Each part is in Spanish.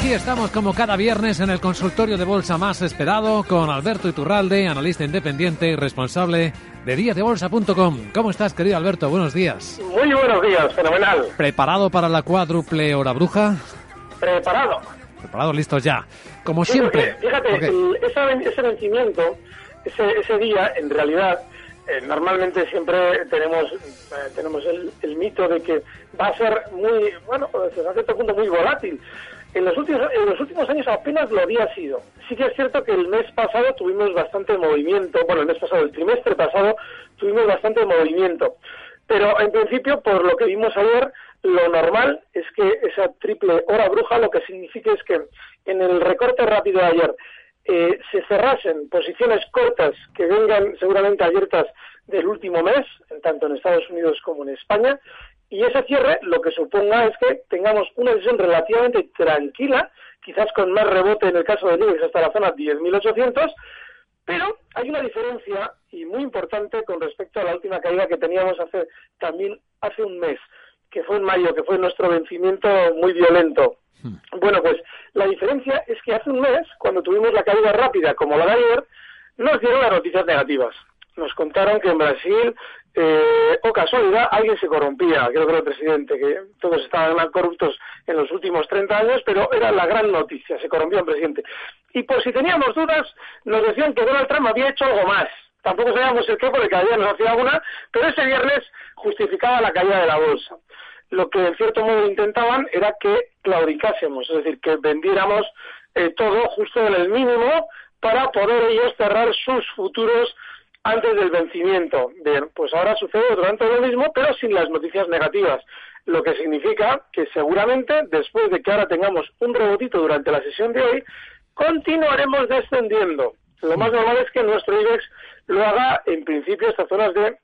Aquí estamos como cada viernes en el consultorio de bolsa más esperado con Alberto Iturralde, analista independiente y responsable de díasdebolsa.com. ¿Cómo estás, querido Alberto? Buenos días. Muy buenos días, fenomenal. ¿Preparado para la cuádruple hora bruja? Preparado. Preparado, listos ya. Como Sí, siempre. porque, Fíjate, Ok. el- esa ven- ese vencimiento, ese, ese día, en realidad, eh, normalmente siempre tenemos eh, tenemos el, el mito de que va a ser muy, bueno, hasta cierto punto muy volátil. En los últimos en los últimos años apenas lo había sido. Sí que es cierto que el mes pasado tuvimos bastante movimiento, bueno, el mes pasado, el trimestre pasado, tuvimos bastante movimiento. Pero en principio, por lo que vimos ayer, lo normal es que esa triple hora bruja lo que significa es que en el recorte rápido de ayer eh, se cerrasen posiciones cortas que vengan seguramente abiertas del último mes, tanto en Estados Unidos como en España, y ese cierre lo que suponga es que tengamos una sesión relativamente tranquila, quizás con más rebote en el caso del IBEX hasta la zona 10.800, pero hay una diferencia y muy importante con respecto a la última caída que teníamos hace también hace un mes, que fue en mayo, que fue nuestro vencimiento muy violento. Bueno, pues la diferencia es que hace un mes, cuando tuvimos la caída rápida como la de ayer, nos dieron las noticias negativas. Nos contaron que en Brasil, eh, o casualidad, alguien se corrompía, creo que era el presidente, que todos estaban corruptos en los últimos 30 años, pero era la gran noticia, se corrompía un presidente. Y por si teníamos dudas, nos decían que Donald Trump había hecho algo más. Tampoco sabíamos el qué, porque cada día nos hacía alguna, pero ese viernes justificaba la caída de la bolsa lo que en cierto modo intentaban era que claudicásemos, es decir, que vendiéramos eh, todo justo en el mínimo para poder ellos cerrar sus futuros antes del vencimiento. Bien, pues ahora sucede durante lo mismo, pero sin las noticias negativas, lo que significa que seguramente después de que ahora tengamos un rebotito durante la sesión de hoy, continuaremos descendiendo. Lo más normal es que nuestro IBEX lo haga en principio estas zonas de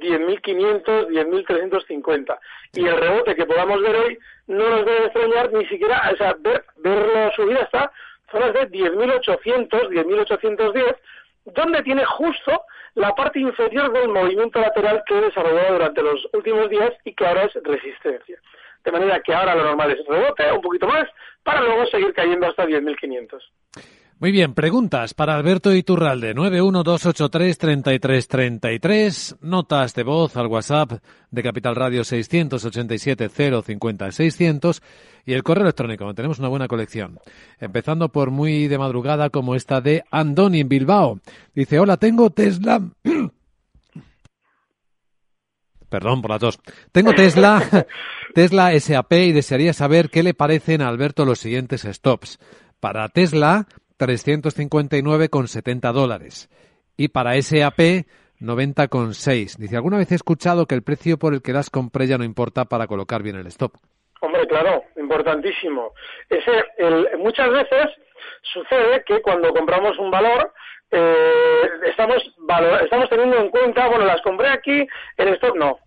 10.500, 10.350. Y el rebote que podamos ver hoy no nos debe extrañar ni siquiera, o sea, ver, verlo subir hasta zonas de 10.800, 10.810, donde tiene justo la parte inferior del movimiento lateral que he desarrollado durante los últimos días y que ahora es resistencia. De manera que ahora lo normal es rebote, un poquito más, para luego seguir cayendo hasta 10.500. Muy bien, preguntas para Alberto Iturralde, 912833333, notas de voz al WhatsApp de Capital Radio 687-050-600 y el correo electrónico, tenemos una buena colección. Empezando por muy de madrugada como esta de Andoni en Bilbao. Dice, hola, tengo Tesla... Perdón por la tos. Tengo Tesla, Tesla SAP y desearía saber qué le parecen a Alberto los siguientes stops. Para Tesla, 359,70 dólares. Y para SAP, 90,6. Dice, alguna vez he escuchado que el precio por el que las compré ya no importa para colocar bien el stop. Hombre, claro, importantísimo. Ese, el, muchas veces sucede que cuando compramos un valor, eh, estamos, estamos teniendo en cuenta, bueno, las compré aquí, en stock no.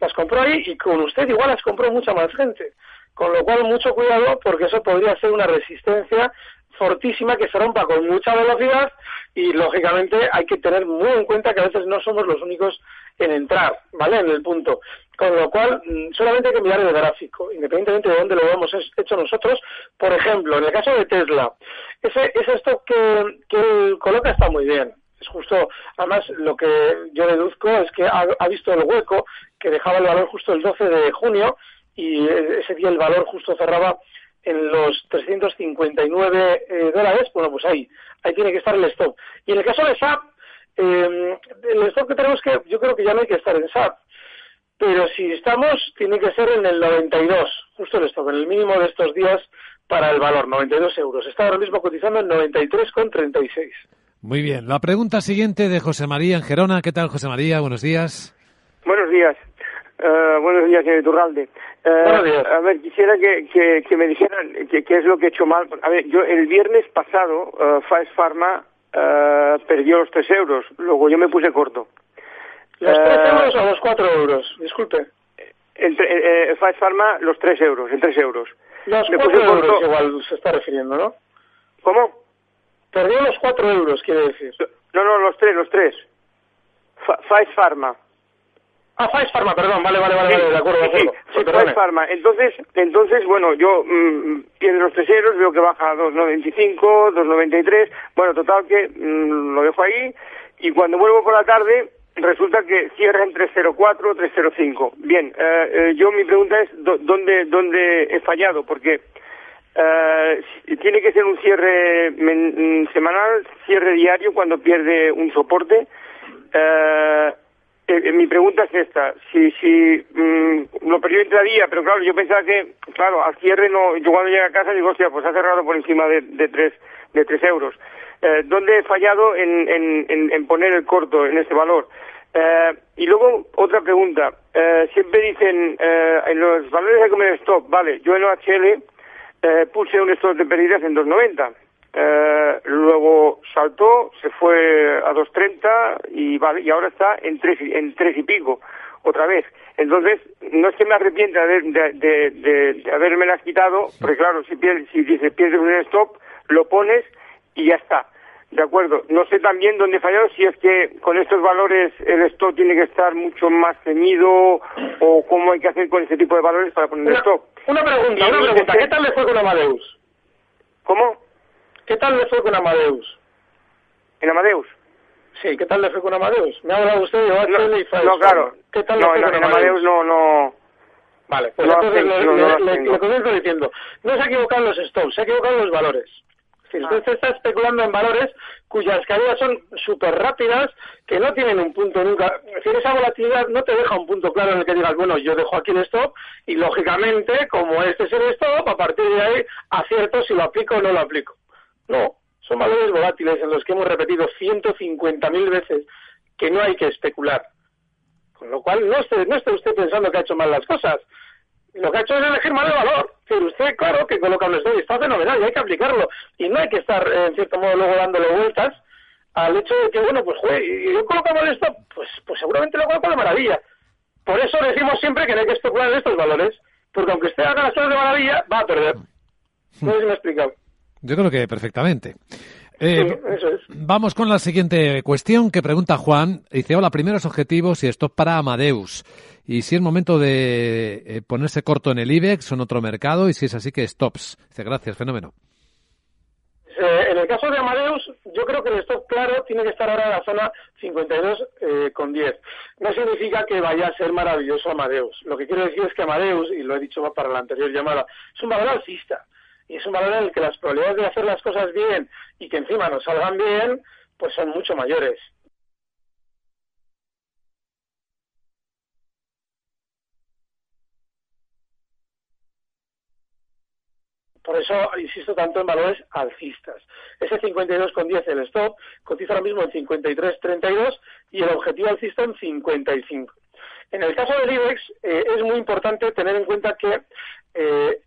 Las compró ahí y con usted igual las compró mucha más gente. Con lo cual, mucho cuidado porque eso podría ser una resistencia fortísima que se rompa con mucha velocidad y lógicamente hay que tener muy en cuenta que a veces no somos los únicos en entrar, ¿vale? En el punto. Con lo cual, mm, solamente hay que mirar el gráfico, independientemente de dónde lo hemos hecho nosotros. Por ejemplo, en el caso de Tesla, ese, ese stock que, que coloca está muy bien. Es justo, además, lo que yo deduzco es que ha visto el hueco que dejaba el valor justo el 12 de junio y ese día el valor justo cerraba en los 359 eh, dólares, bueno, pues ahí, ahí tiene que estar el stop. Y en el caso de SAP, eh, el stop que tenemos que, yo creo que ya no hay que estar en SAP, pero si estamos, tiene que ser en el 92, justo el stop, en el mínimo de estos días para el valor, 92 euros. Está ahora mismo cotizando en 93,36. Muy bien. La pregunta siguiente de José María en Gerona. ¿Qué tal, José María? Buenos días. Buenos días. Uh, buenos días, señor Turralde. Uh, a ver, quisiera que, que, me dijeran qué es lo que he hecho mal. A ver, yo el viernes pasado, uh, Faes Pharma perdió los 3 euros. Luego yo me puse corto. ¿Los 3 euros o los 4 euros? Disculpe. Entre, eh, Faes Pharma, los 3 euros, en 3 euros. Los 4 euros igual se está refiriendo, ¿no? ¿Cómo? Perdió los 4 euros, quiere decir. No, no, los 3, los 3. Faes Pharma. Ah, Pfizer Pharma, perdón, vale, vale, vale, de acuerdo, de acuerdo. Sí, sí, Pharma. Entonces, entonces, bueno, yo mmm, pierdo los tres euros, veo que baja a 2.95, 2.93, bueno, total que mmm, lo dejo ahí, y cuando vuelvo por la tarde, resulta que cierra en 3.04, 3.05. Bien, eh, eh, yo mi pregunta es, ¿dónde, dónde he fallado? Porque eh, tiene que ser un cierre semanal, cierre diario cuando pierde un soporte. Eh, eh, eh, mi pregunta es esta, si, si mm, lo perdió día, pero claro, yo pensaba que, claro, al cierre no, yo cuando llegué a casa digo, hostia, pues ha cerrado por encima de, de tres, de tres euros. Eh, ¿Dónde he fallado en, en, en, poner el corto en ese valor? Eh, y luego, otra pregunta, eh, siempre dicen, eh, en los valores de comer stop, vale, yo en OHL puse un stop de pérdidas en 290, eh, luego saltó, se fue a 2.30 y vale, y ahora está en tres, en tres y pico, otra vez. Entonces, no es que me arrepienta de, de, de, de haberme las quitado, porque claro, si, pierdes, si dices pierdes un stop, lo pones y ya está. De acuerdo. No sé también dónde fallado, si es que con estos valores el stop tiene que estar mucho más ceñido o cómo hay que hacer con este tipo de valores para poner una, stop. Una pregunta, una pregunta. ¿Qué tal le fue con Amadeus? ¿Cómo? ¿Qué tal le fue con Amadeus? ¿En Amadeus? Sí, ¿qué tal le fue con Amadeus? Me ha hablado usted de OHL no, y Pfizer. No, claro. ¿Qué tal no, le fue en, con en Amadeus? no, no... Vale, pues no entonces le, no, le, le, comienzo diciendo, no se ha equivocado en los stops, se ha equivocado en los valores. Si usted ah. está especulando en valores cuyas caídas son súper rápidas, que no tienen un punto nunca. Es decir, esa volatilidad no te deja un punto claro en el que digas, bueno, yo dejo aquí el stop y lógicamente, como este es el stop, a partir de ahí acierto si lo aplico o no lo aplico. No, son valores volátiles en los que hemos repetido 150.000 veces que no hay que especular. Con lo cual, no esté, no esté usted pensando que ha hecho mal las cosas. Lo que ha hecho es elegir mal el valor. Pero usted, claro, que coloca un y está fenomenal y hay que aplicarlo. Y no hay que estar, en cierto modo, luego dándole vueltas al hecho de que, bueno, pues, joder, yo coloco mal esto, pues, pues seguramente lo coloco de maravilla. Por eso decimos siempre que no hay que especular en estos valores. Porque aunque usted haga las cosas de maravilla, va a perder. No sé si me he explicado. Yo creo que perfectamente. Eh, vamos con la siguiente cuestión que pregunta Juan. Dice, hola, primeros objetivos y esto para Amadeus. Y si es momento de eh, ponerse corto en el IBEX o en otro mercado y si es así que stops. Dice, gracias, fenómeno. Eh, en el caso de Amadeus, yo creo que el stop claro tiene que estar ahora en la zona 52 eh, con 10. No significa que vaya a ser maravilloso Amadeus. Lo que quiero decir es que Amadeus, y lo he dicho para la anterior llamada, es un valor alcista y es un valor en el que las probabilidades de hacer las cosas bien y que encima nos salgan bien, pues son mucho mayores. Por eso insisto tanto en valores alcistas. Ese 52,10 el stop cotiza ahora mismo en 53,32 y el objetivo alcista en 55. En el caso del IBEX eh, es muy importante tener en cuenta que eh,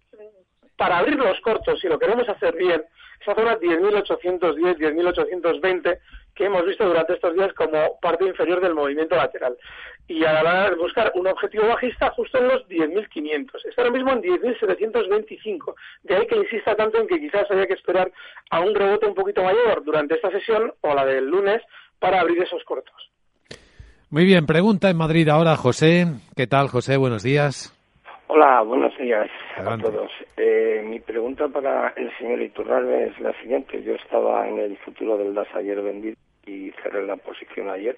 para abrir los cortos, si lo queremos hacer bien, esa zona 10.810, 10.820 que hemos visto durante estos días como parte inferior del movimiento lateral. Y a la hora de buscar un objetivo bajista justo en los 10.500. Está ahora mismo en 10.725. De ahí que insista tanto en que quizás haya que esperar a un rebote un poquito mayor durante esta sesión o la del lunes para abrir esos cortos. Muy bien, pregunta en Madrid ahora José. ¿Qué tal José? Buenos días. Hola, buenos días a todos. Eh, mi pregunta para el señor Iturralde es la siguiente. Yo estaba en el futuro del DAS ayer vendido y cerré la posición ayer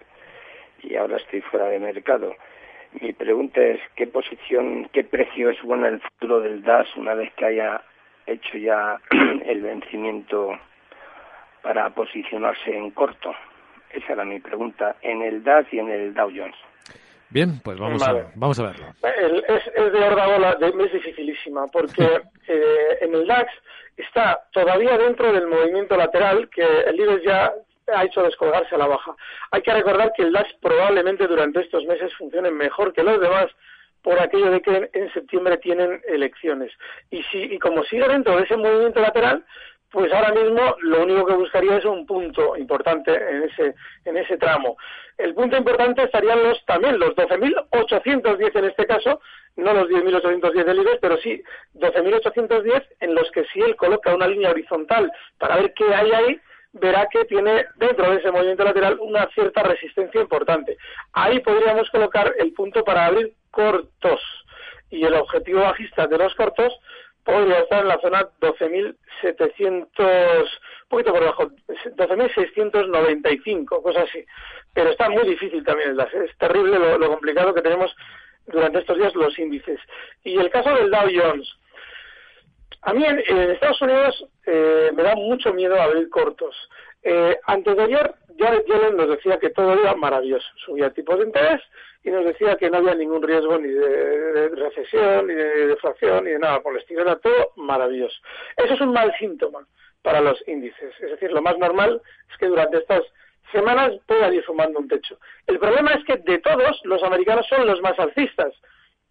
y ahora estoy fuera de mercado. Mi pregunta es qué posición, qué precio es bueno el futuro del DAS una vez que haya hecho ya el vencimiento para posicionarse en corto. Esa era mi pregunta en el DAS y en el Dow Jones. Bien, pues vamos, a, vamos a verlo. es, es, de hordabola, es dificilísima, porque eh, en el DAX está todavía dentro del movimiento lateral que el IBEX ya ha hecho descolgarse a la baja. Hay que recordar que el DAX probablemente durante estos meses funcione mejor que los demás por aquello de que en septiembre tienen elecciones. Y, si, y como sigue dentro de ese movimiento lateral, pues ahora mismo lo único que buscaría es un punto importante en ese, en ese tramo. El punto importante estarían los, también los 12.810 en este caso, no los 10.810 del IBEX, pero sí 12.810 en los que si él coloca una línea horizontal para ver qué hay ahí, verá que tiene dentro de ese movimiento lateral una cierta resistencia importante. Ahí podríamos colocar el punto para abrir cortos. Y el objetivo bajista de los cortos podría estar en la zona 12.700, un poquito por debajo, 12.695, cosas así. Pero está muy difícil también es terrible lo, complicado que tenemos durante estos días los índices. Y el caso del Dow Jones. A mí en, Estados Unidos eh, me da mucho miedo abrir cortos. Eh, antes de ayer, Yellen nos decía que todo era maravilloso. Subía tipos de interés, y nos decía que no había ningún riesgo ni de, recesión, ni de deflación, ni de nada por el estilo. Era todo maravilloso. Eso es un mal síntoma para los índices. Es decir, lo más normal es que durante estas semanas puedan ir sumando un techo. El problema es que de todos, los americanos son los más alcistas.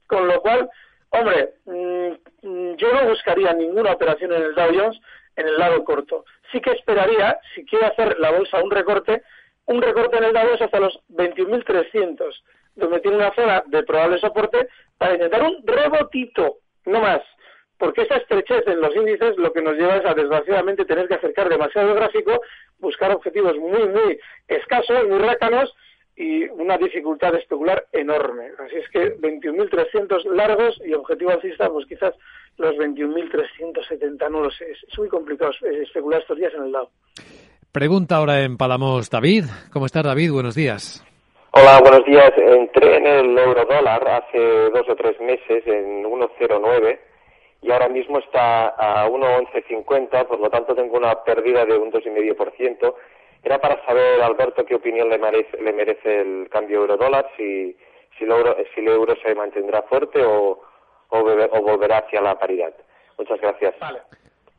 Con lo cual, hombre, mm, yo no buscaría ninguna operación en el Dow Jones en el lado corto. Sí que esperaría, si quiere hacer la bolsa un recorte, un recorte en el Dow hasta los 21.300 donde tiene una zona de probable soporte para intentar un rebotito, no más. Porque esa estrechez en los índices lo que nos lleva es a desgraciadamente tener que acercar demasiado el gráfico, buscar objetivos muy, muy escasos, muy rácanos y una dificultad de especular enorme. Así es que 21.300 largos y objetivo alcista, pues quizás los 21.370, no lo sé. Es muy complicado especular estos días en el lado. Pregunta ahora en Palamos David. ¿Cómo estás, David? Buenos días. Hola, buenos días. Entré en el euro dólar hace dos o tres meses en 1,09 y ahora mismo está a 1,1150, por lo tanto tengo una pérdida de un 2,5%. Era para saber, Alberto, qué opinión le merece, le merece el cambio euro-dólar, si, si, el euro, si el euro se mantendrá fuerte o, o, volverá hacia la paridad. Muchas gracias. Vale.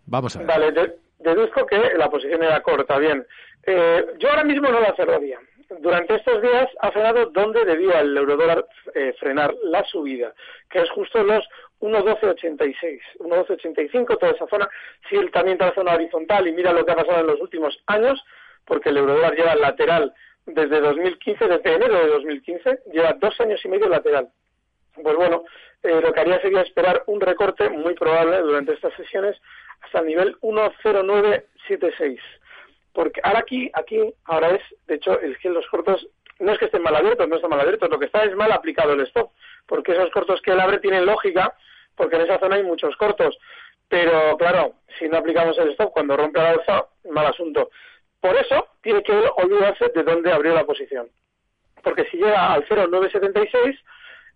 Vamos a ver. Vale, deduzco que la posición era corta, bien. Eh, yo ahora mismo no la cerraría durante estos días ha frenado donde debía el eurodólar eh, frenar la subida, que es justo los 1.1286, 1.1285, toda esa zona. Si él también está en la zona horizontal y mira lo que ha pasado en los últimos años, porque el eurodólar lleva lateral desde 2015, desde enero de 2015, lleva dos años y medio lateral. Pues bueno, eh, lo que haría sería esperar un recorte muy probable durante estas sesiones hasta el nivel 10976 porque ahora aquí, aquí, ahora es, de hecho, el que los cortos, no es que estén mal abiertos, no están mal abiertos, lo que está es mal aplicado el stop, porque esos cortos que él abre tienen lógica, porque en esa zona hay muchos cortos, pero claro, si no aplicamos el stop cuando rompe la alza, mal asunto. Por eso tiene que olvidarse de dónde abrió la posición. Porque si llega al 0,976,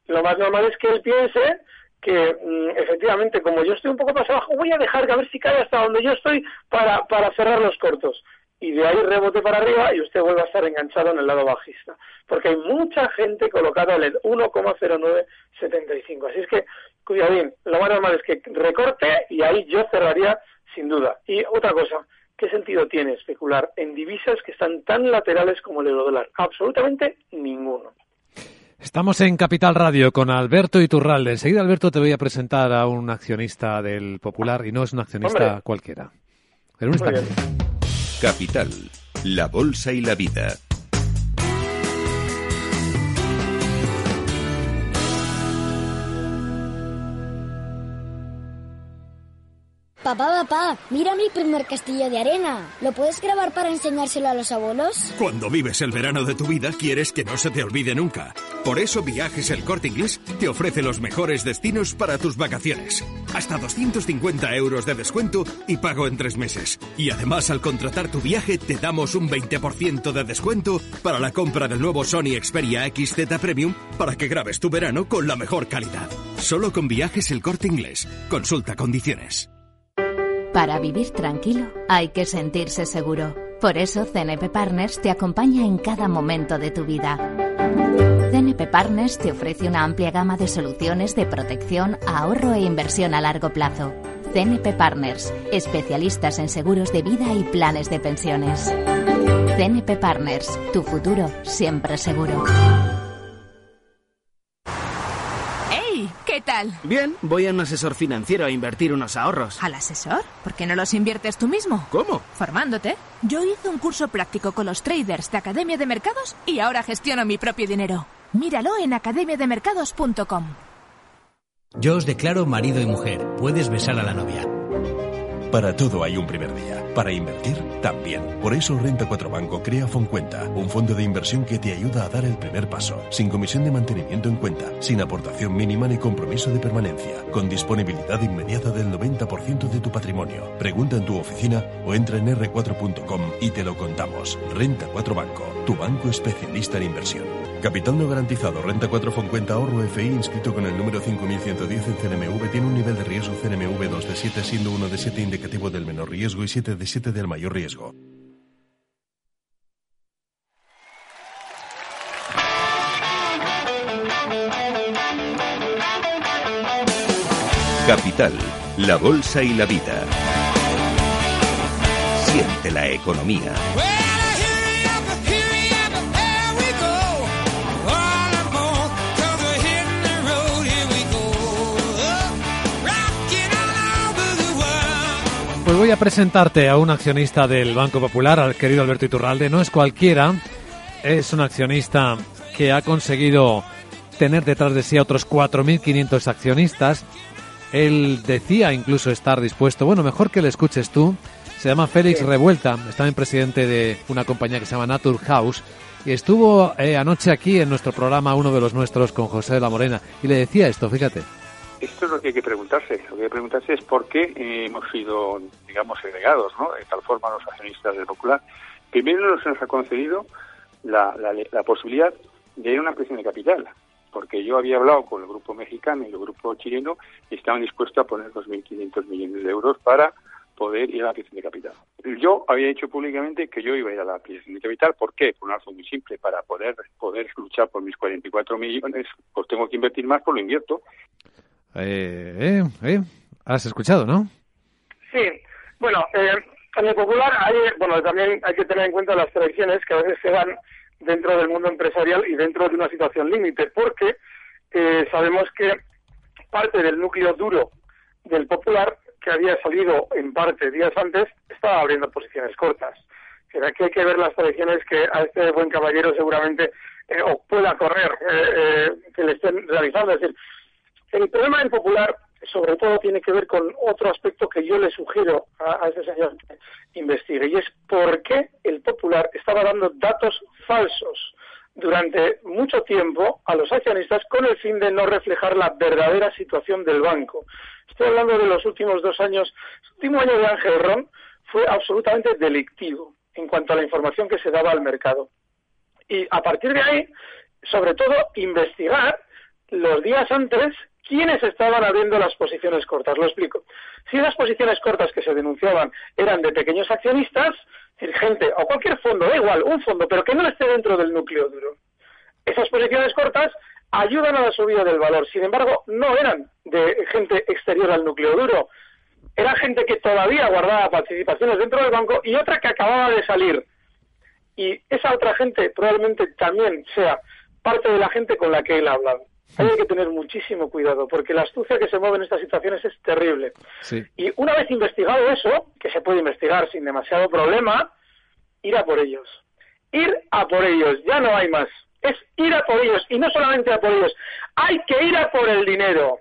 lo más normal es que él piense que mm, efectivamente, como yo estoy un poco más abajo, voy a dejar que a ver si cae hasta donde yo estoy para, para cerrar los cortos y de ahí rebote para arriba y usted vuelve a estar enganchado en el lado bajista. Porque hay mucha gente colocada en el 1,0975. Así es que, cuidadín, lo más normal es que recorte y ahí yo cerraría sin duda. Y otra cosa, ¿qué sentido tiene especular en divisas que están tan laterales como el euro dólar? Absolutamente ninguno. Estamos en Capital Radio con Alberto Iturralde. Enseguida, Alberto, te voy a presentar a un accionista del Popular y no es un accionista cualquiera. Pero un Capital, la bolsa y la vida. Papá, papá, mira mi primer castillo de arena. ¿Lo puedes grabar para enseñárselo a los abuelos? Cuando vives el verano de tu vida, quieres que no se te olvide nunca. Por eso Viajes El Corte Inglés te ofrece los mejores destinos para tus vacaciones. Hasta 250 euros de descuento y pago en tres meses. Y además, al contratar tu viaje, te damos un 20% de descuento para la compra del nuevo Sony Xperia XZ Premium para que grabes tu verano con la mejor calidad. Solo con Viajes El Corte Inglés. Consulta condiciones. Para vivir tranquilo hay que sentirse seguro. Por eso CNP Partners te acompaña en cada momento de tu vida. CNP Partners te ofrece una amplia gama de soluciones de protección, ahorro e inversión a largo plazo. CNP Partners, especialistas en seguros de vida y planes de pensiones. CNP Partners, tu futuro siempre seguro. ¿Qué tal? Bien, voy a un asesor financiero a invertir unos ahorros. ¿Al asesor? ¿Por qué no los inviertes tú mismo? ¿Cómo? Formándote. Yo hice un curso práctico con los traders de Academia de Mercados y ahora gestiono mi propio dinero. Míralo en academiademercados.com. Yo os declaro marido y mujer. Puedes besar a la novia. Para todo hay un primer día. Para invertir, también. Por eso Renta 4 Banco crea Foncuenta, un fondo de inversión que te ayuda a dar el primer paso, sin comisión de mantenimiento en cuenta, sin aportación mínima ni compromiso de permanencia, con disponibilidad inmediata del 90% de tu patrimonio. Pregunta en tu oficina o entra en r4.com y te lo contamos. Renta 4 Banco, tu banco especialista en inversión. Capital no garantizado, renta 4 Foncuenta ahorro FI inscrito con el número 5110 en CNMV tiene un nivel de riesgo CNMV 2 de 7 siendo 1 de 7 indicativo del menor riesgo y 7 de 7 del mayor riesgo. Capital, la bolsa y la vida. Siente la economía. Pues voy a presentarte a un accionista del Banco Popular, al querido Alberto Iturralde. No es cualquiera, es un accionista que ha conseguido tener detrás de sí a otros 4.500 accionistas. Él decía incluso estar dispuesto, bueno, mejor que le escuches tú. Se llama Félix Revuelta, está también presidente de una compañía que se llama Naturhaus y estuvo eh, anoche aquí en nuestro programa, uno de los nuestros, con José de la Morena, y le decía esto, fíjate. Esto es lo que hay que preguntarse. Lo que hay que preguntarse es por qué hemos sido, digamos, segregados, ¿no? De tal forma los accionistas del Popular. Primero nos ha concedido la, la, posibilidad de ir a una presión de capital, porque yo había hablado con el grupo mexicano y el grupo chileno y estaban dispuestos a poner 2.500 millones de euros para poder ir a la presión de capital. Yo había dicho públicamente que yo iba a ir a la presión de capital. ¿Por qué? Por una razón muy simple. Para poder, poder luchar por mis 44 millones, pues tengo que invertir más, pues lo invierto. Eh, eh, eh, Has escuchado, ¿no? Sí. Bueno, eh, en el popular hay, bueno, también hay que tener en cuenta las tradiciones que a veces se dan dentro del mundo empresarial y dentro de una situación límite, porque eh, sabemos que parte del núcleo duro del popular, que había salido en parte días antes, estaba abriendo posiciones cortas. que hay que ver las tradiciones que a este buen caballero seguramente eh, o pueda correr eh, que le estén realizando. Es decir, el problema del popular, sobre todo, tiene que ver con otro aspecto que yo le sugiero a, ese señor que investigue, y es por qué el popular estaba dando datos falsos durante mucho tiempo a los accionistas con el fin de no reflejar la verdadera situación del banco. Estoy hablando de los últimos dos años. El último año de Ángel Ron fue absolutamente delictivo en cuanto a la información que se daba al mercado. Y a partir de ahí, sobre todo, investigar los días antes ¿Quiénes estaban abriendo las posiciones cortas? Lo explico. Si las posiciones cortas que se denunciaban eran de pequeños accionistas, gente o cualquier fondo, da igual, un fondo, pero que no esté dentro del núcleo duro. Esas posiciones cortas ayudan a la subida del valor. Sin embargo, no eran de gente exterior al núcleo duro. Era gente que todavía guardaba participaciones dentro del banco y otra que acababa de salir. Y esa otra gente probablemente también sea parte de la gente con la que él ha hablado. Hay que tener muchísimo cuidado, porque la astucia que se mueve en estas situaciones es terrible. Y una vez investigado eso, que se puede investigar sin demasiado problema, ir a por ellos. Ir a por ellos, ya no hay más. Es ir a por ellos, y no solamente a por ellos, hay que ir a por el dinero.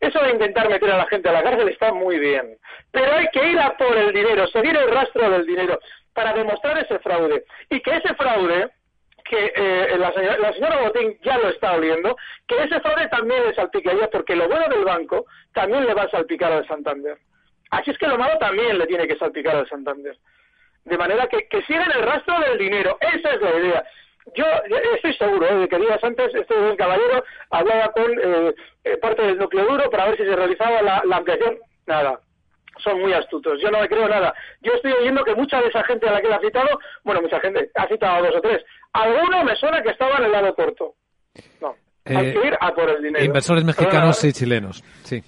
Eso de intentar meter a la gente a la cárcel está muy bien, pero hay que ir a por el dinero, seguir el rastro del dinero para demostrar ese fraude. Y que ese fraude, que eh, la, señora, Botín ya lo está oliendo, que ese fraude también le salpicaría, porque lo bueno del banco también le va a salpicar al Santander. Así es que lo malo también le tiene que salpicar al Santander. De manera que, que sigan el rastro del dinero. Esa es la idea. Yo estoy seguro ¿eh? de que días antes este buen caballero hablaba con eh, eh, parte del núcleo duro para ver si se realizaba la, ampliación. Nada, son muy astutos. Yo no me creo nada. Yo estoy oyendo que mucha de esa gente a la que él ha citado, bueno, mucha gente, ha citado a dos o tres. Alguno me suena que estaba en el lado corto. No, hay que ir a por el dinero. Inversores mexicanos y chilenos, sí.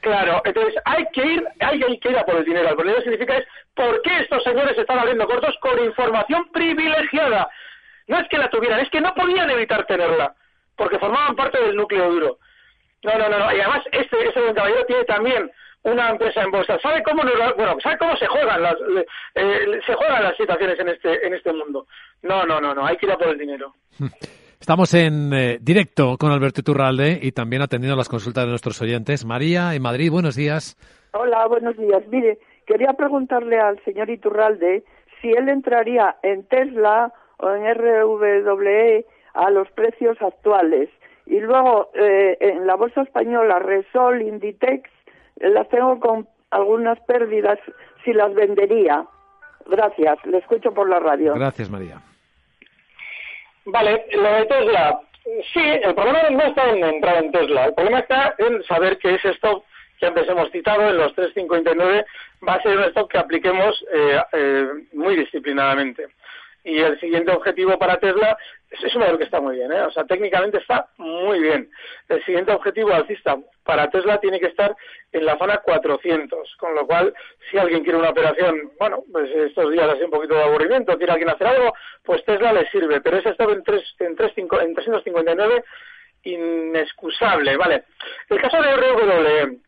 Claro, entonces hay que ir, hay, que ir a por el dinero. El dinero significa es por qué estos señores están abriendo cortos con información privilegiada. No es que la tuvieran, es que no podían evitar tenerla, porque formaban parte del núcleo duro. No, no, no, y además este, este caballero tiene también una empresa en bolsa. ¿Sabe cómo, bueno, sabe cómo se juegan las, eh, se juegan las situaciones en este, en este mundo? No, no, no, no, hay que ir a por el dinero. Estamos en eh, directo con Alberto Iturralde y también atendiendo las consultas de nuestros oyentes. María, en Madrid, buenos días. Hola, buenos días. Mire, quería preguntarle al señor Iturralde si él entraría en Tesla o en RWE a los precios actuales. Y luego eh, en la bolsa española Resol, Inditex, eh, las tengo con algunas pérdidas si las vendería. Gracias, le escucho por la radio. Gracias, María. Vale, lo de Tesla. Sí, el problema no está en entrar en Tesla, el problema está en saber que ese stock que antes hemos citado, en los 359, va a ser un stock que apliquemos eh, muy disciplinadamente y el siguiente objetivo para Tesla es, un modelo que está muy bien, ¿eh? o sea, técnicamente está muy bien. El siguiente objetivo alcista para Tesla tiene que estar en la zona 400, con lo cual, si alguien quiere una operación, bueno, pues estos días hace un poquito de aburrimiento, quiere alguien hacer algo, pues Tesla le sirve, pero ese estado en, en, 3, en 359 inexcusable, ¿vale? El caso de RWE,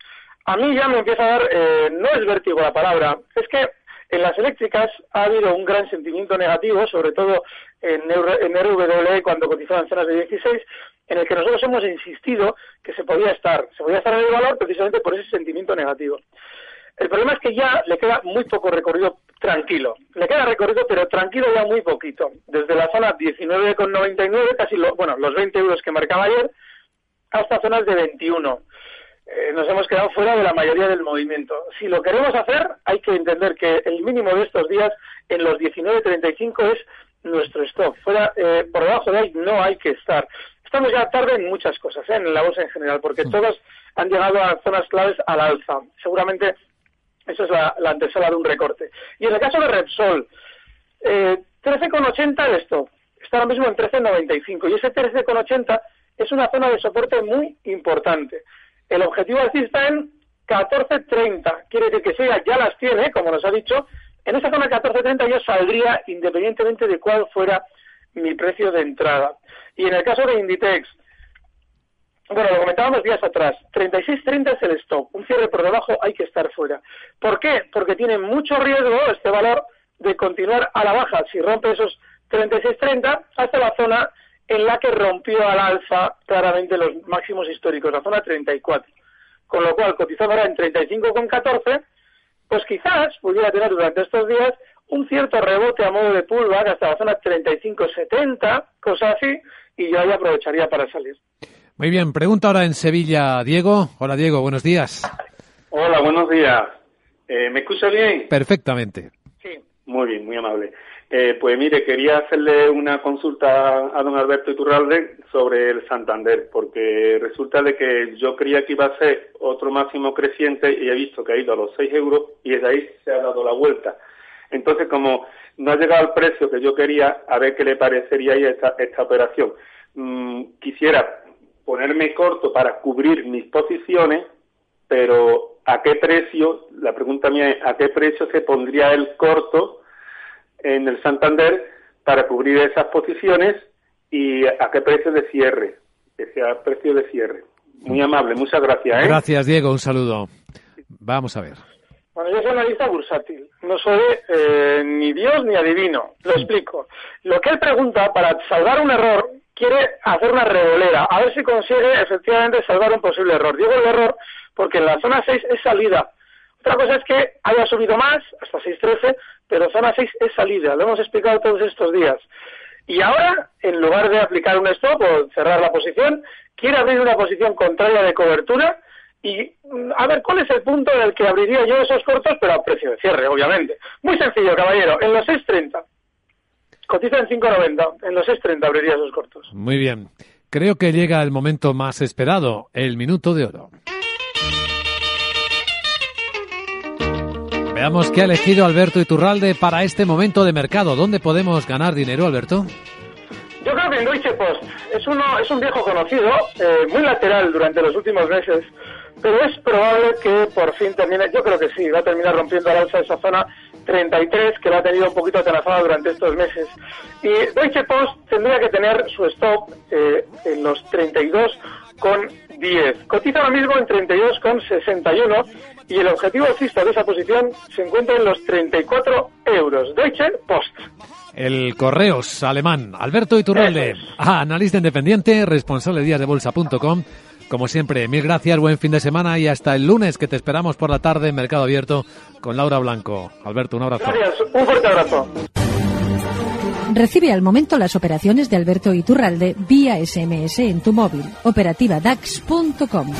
a mí ya me empieza a dar, eh, no es vértigo la palabra, es que en las eléctricas ha habido un gran sentimiento negativo, sobre todo en, RWE cuando cotizaba en zonas de 16, en el que nosotros hemos insistido que se podía estar, se podía estar en el valor precisamente por ese sentimiento negativo. El problema es que ya le queda muy poco recorrido tranquilo. Le queda recorrido, pero tranquilo ya muy poquito. Desde la zona 19,99, casi bueno, los 20 euros que marcaba ayer, hasta zonas de 21. Eh, nos hemos quedado fuera de la mayoría del movimiento. Si lo queremos hacer, hay que entender que el mínimo de estos días en los 19.35 es nuestro stop. Fuera, eh, por debajo de ahí no hay que estar. Estamos ya tarde en muchas cosas, ¿eh? en la bolsa en general, porque todas han llegado a zonas claves al alza. Seguramente eso es la, antesala de un recorte. Y en el caso de Repsol, eh, 13,80 el stop. Está ahora mismo en 13,95 y ese 13,80 es una zona de soporte muy importante. El objetivo está en 14.30. Quiere decir que si ya las tiene, como nos ha dicho, en esa zona 14.30 yo saldría independientemente de cuál fuera mi precio de entrada. Y en el caso de Inditex, bueno, lo comentábamos días atrás, 36.30 es el stop, un cierre por debajo hay que estar fuera. ¿Por qué? Porque tiene mucho riesgo este valor de continuar a la baja si rompe esos 36.30 hasta la zona en la que rompió al alza claramente los máximos históricos, la zona 34. Con lo cual, cotizando ahora en 35,14, pues quizás pudiera tener durante estos días un cierto rebote a modo de pullback hasta la zona 35,70, cosa así, y yo ahí aprovecharía para salir. Muy bien, pregunta ahora en Sevilla, Diego. Hola, Diego, buenos días. Hola, buenos días. Eh, ¿Me escucha bien? Perfectamente. Sí. Muy bien, muy amable. Eh, pues mire, quería hacerle una consulta a don Alberto Iturralde sobre el Santander, porque resulta de que yo creía que iba a ser otro máximo creciente y he visto que ha ido a los 6 euros y desde ahí se ha dado la vuelta. Entonces, como no ha llegado al precio que yo quería, a ver qué le parecería ahí esta, esta operación. Mm, quisiera ponerme corto para cubrir mis posiciones, pero ¿a qué precio? La pregunta mía es, ¿a qué precio se pondría el corto? En el Santander para cubrir esas posiciones y a qué precio de cierre, que sea precio de cierre. Muy amable, muchas gracias. ¿eh? Gracias, Diego, un saludo. Vamos a ver. Bueno, yo soy analista bursátil. No soy eh, ni Dios ni adivino. Lo explico. Lo que él pregunta, para salvar un error, quiere hacer una revolera, a ver si consigue efectivamente salvar un posible error. Digo el error porque en la zona 6 es salida. Otra cosa es que haya subido más, hasta 6.13, pero zona 6 es salida. Lo hemos explicado todos estos días. Y ahora, en lugar de aplicar un stop o cerrar la posición, quiere abrir una posición contraria de cobertura y mm, a ver cuál es el punto en el que abriría yo esos cortos, pero a precio de cierre, obviamente. Muy sencillo, caballero, en los 6.30. Cotiza en 5.90, en los 6.30 abriría esos cortos. Muy bien. Creo que llega el momento más esperado, el minuto de oro. Veamos qué ha elegido Alberto Iturralde para este momento de mercado. ¿Dónde podemos ganar dinero, Alberto? Yo creo que en Deutsche Post es, uno, es un viejo conocido, eh, muy lateral durante los últimos meses, pero es probable que por fin termine, yo creo que sí, va a terminar rompiendo al alza esa zona 33 que la ha tenido un poquito atrasada durante estos meses. Y Deutsche Post tendría que tener su stop eh, en los 32 con 10. Cotiza ahora mismo en 32 con 61 y el objetivo alcista de esa posición se encuentra en los 34 euros. Deutsche Post. El Correos alemán. Alberto Iturralde, analista independiente, responsable de díasdebolsa.com. Como siempre, mil gracias, buen fin de semana y hasta el lunes que te esperamos por la tarde en Mercado Abierto con Laura Blanco. Alberto, un abrazo. Gracias, un fuerte abrazo. Recibe al momento las operaciones de Alberto Iturralde vía SMS en tu móvil. Operativa DAX.com.